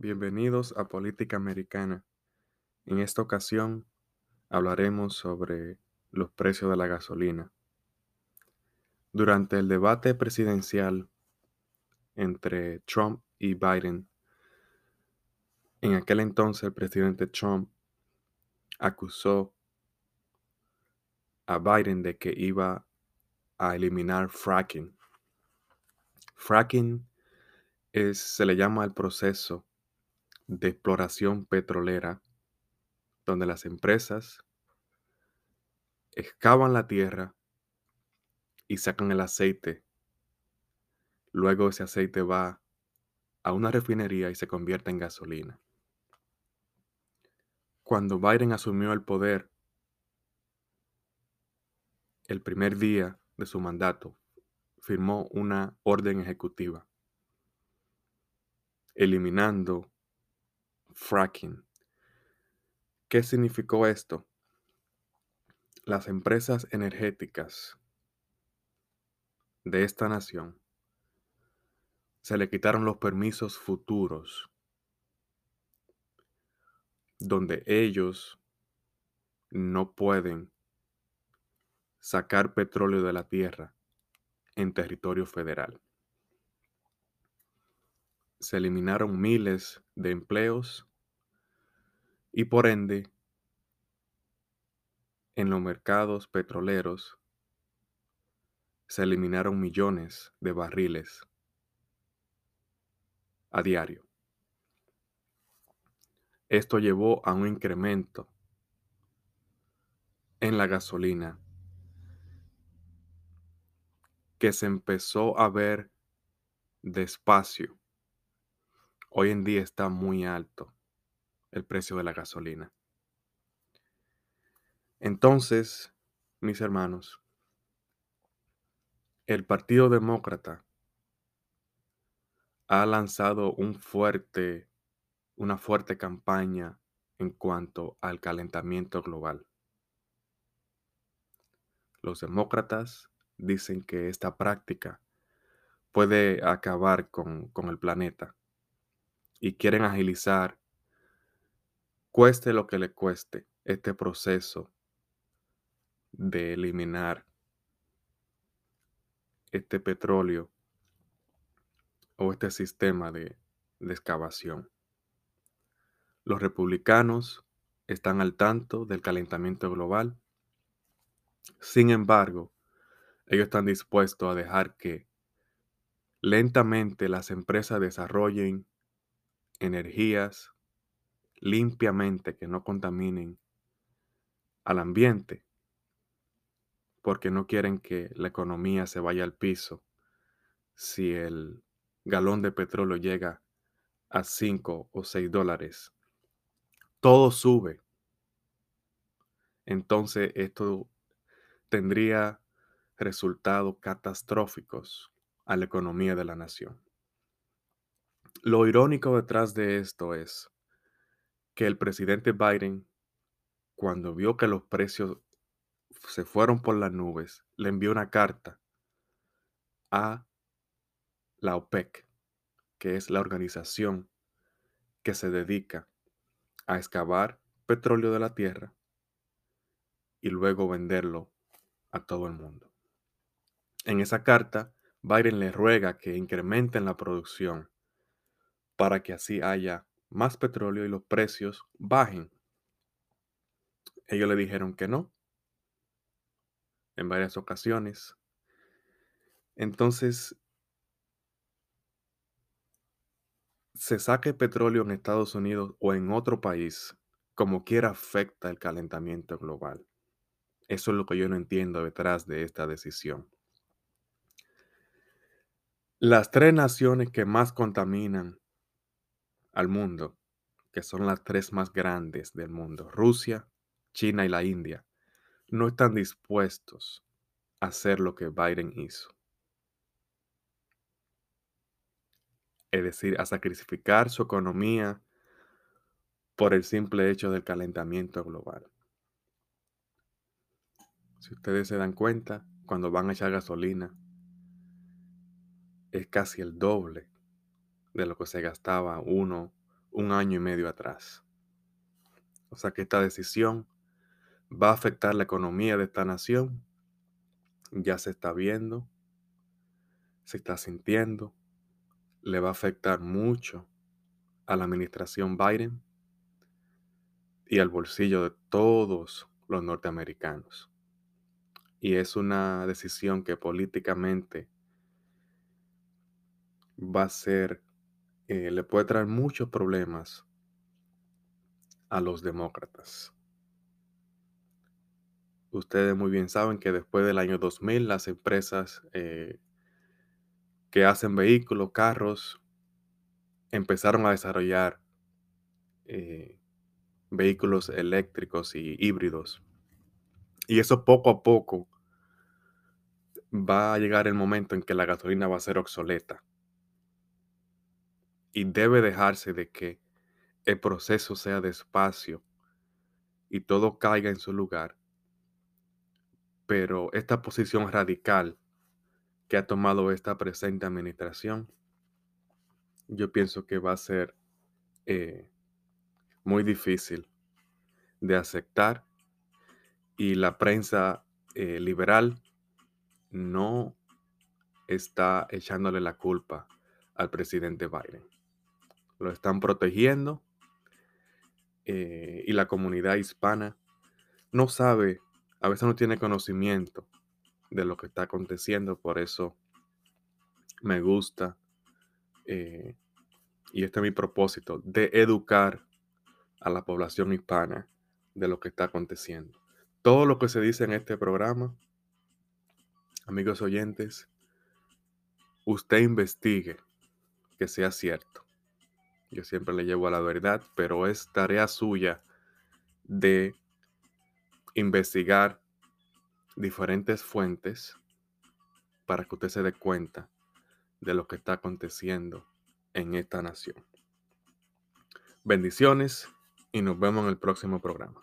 Bienvenidos a Política Americana. En esta ocasión hablaremos sobre los precios de la gasolina. Durante el debate presidencial entre Trump y Biden, en aquel entonces el presidente Trump acusó a Biden de que iba a eliminar fracking. Fracking es, se le llama el proceso de exploración petrolera, donde las empresas excavan la tierra y sacan el aceite. Luego ese aceite va a una refinería y se convierte en gasolina. Cuando Biden asumió el poder, el primer día de su mandato, firmó una orden ejecutiva eliminando fracking. ¿Qué significó esto? Las empresas energéticas de esta nación se le quitaron los permisos futuros donde ellos no pueden sacar petróleo de la tierra en territorio federal. Se eliminaron miles de empleos y por ende en los mercados petroleros se eliminaron millones de barriles a diario. Esto llevó a un incremento en la gasolina que se empezó a ver despacio. Hoy en día está muy alto el precio de la gasolina. Entonces, mis hermanos, el Partido Demócrata ha lanzado un fuerte, una fuerte campaña en cuanto al calentamiento global. Los demócratas dicen que esta práctica puede acabar con, con el planeta y quieren agilizar, cueste lo que le cueste, este proceso de eliminar este petróleo o este sistema de, de, excavación. Los republicanos están al tanto del calentamiento global. Sin embargo, ellos están dispuestos a dejar que lentamente las empresas desarrollen energías limpiamente que no contaminen al ambiente, porque no quieren que la economía se vaya al piso si el galón de petróleo llega a 5 o 6 dólares. Todo sube. Entonces esto tendría resultados catastróficos a la economía de la nación. Lo irónico detrás de esto es que el presidente Biden, cuando vio que los precios se fueron por las nubes, le envió una carta a la OPEC, que es la organización que se dedica a excavar petróleo de la tierra y luego venderlo a todo el mundo. En esa carta, Biden le ruega que incrementen la producción para que así haya más petróleo y los precios bajen. Ellos le dijeron que no en varias ocasiones. Entonces, se saque petróleo en Estados Unidos o en otro país, como quiera afecta el calentamiento global. Eso es lo que yo no entiendo detrás de esta decisión. Las tres naciones que más contaminan al mundo, que son las tres más grandes del mundo, Rusia, China y la India, no están dispuestos a hacer lo que Biden hizo. Es decir, a sacrificar su economía por el simple hecho del calentamiento global. Si ustedes se dan cuenta, cuando van a echar gasolina, es casi el doble de lo que se gastaba uno un año y medio atrás. O sea que esta decisión va a afectar la economía de esta nación. Ya se está viendo, se está sintiendo, le va a afectar mucho a la administración Biden y al bolsillo de todos los norteamericanos. Y es una decisión que políticamente va a ser, eh, le puede traer muchos problemas a los demócratas. Ustedes muy bien saben que después del año 2000 las empresas eh, que hacen vehículos, carros, empezaron a desarrollar eh, vehículos eléctricos y híbridos. Y eso poco a poco va a llegar el momento en que la gasolina va a ser obsoleta. Y debe dejarse de que el proceso sea despacio y todo caiga en su lugar. Pero esta posición radical que ha tomado esta presente administración, yo pienso que va a ser eh, muy difícil de aceptar y la prensa eh, liberal no está echándole la culpa al presidente Biden. Lo están protegiendo eh, y la comunidad hispana no sabe, a veces no tiene conocimiento de lo que está aconteciendo, por eso me gusta, eh, y este es mi propósito, de educar a la población hispana de lo que está aconteciendo. Todo lo que se dice en este programa, amigos oyentes, usted investigue que sea cierto. Yo siempre le llevo a la verdad, pero es tarea suya de investigar diferentes fuentes para que usted se dé cuenta de lo que está aconteciendo en esta nación. Bendiciones y nos vemos en el próximo programa.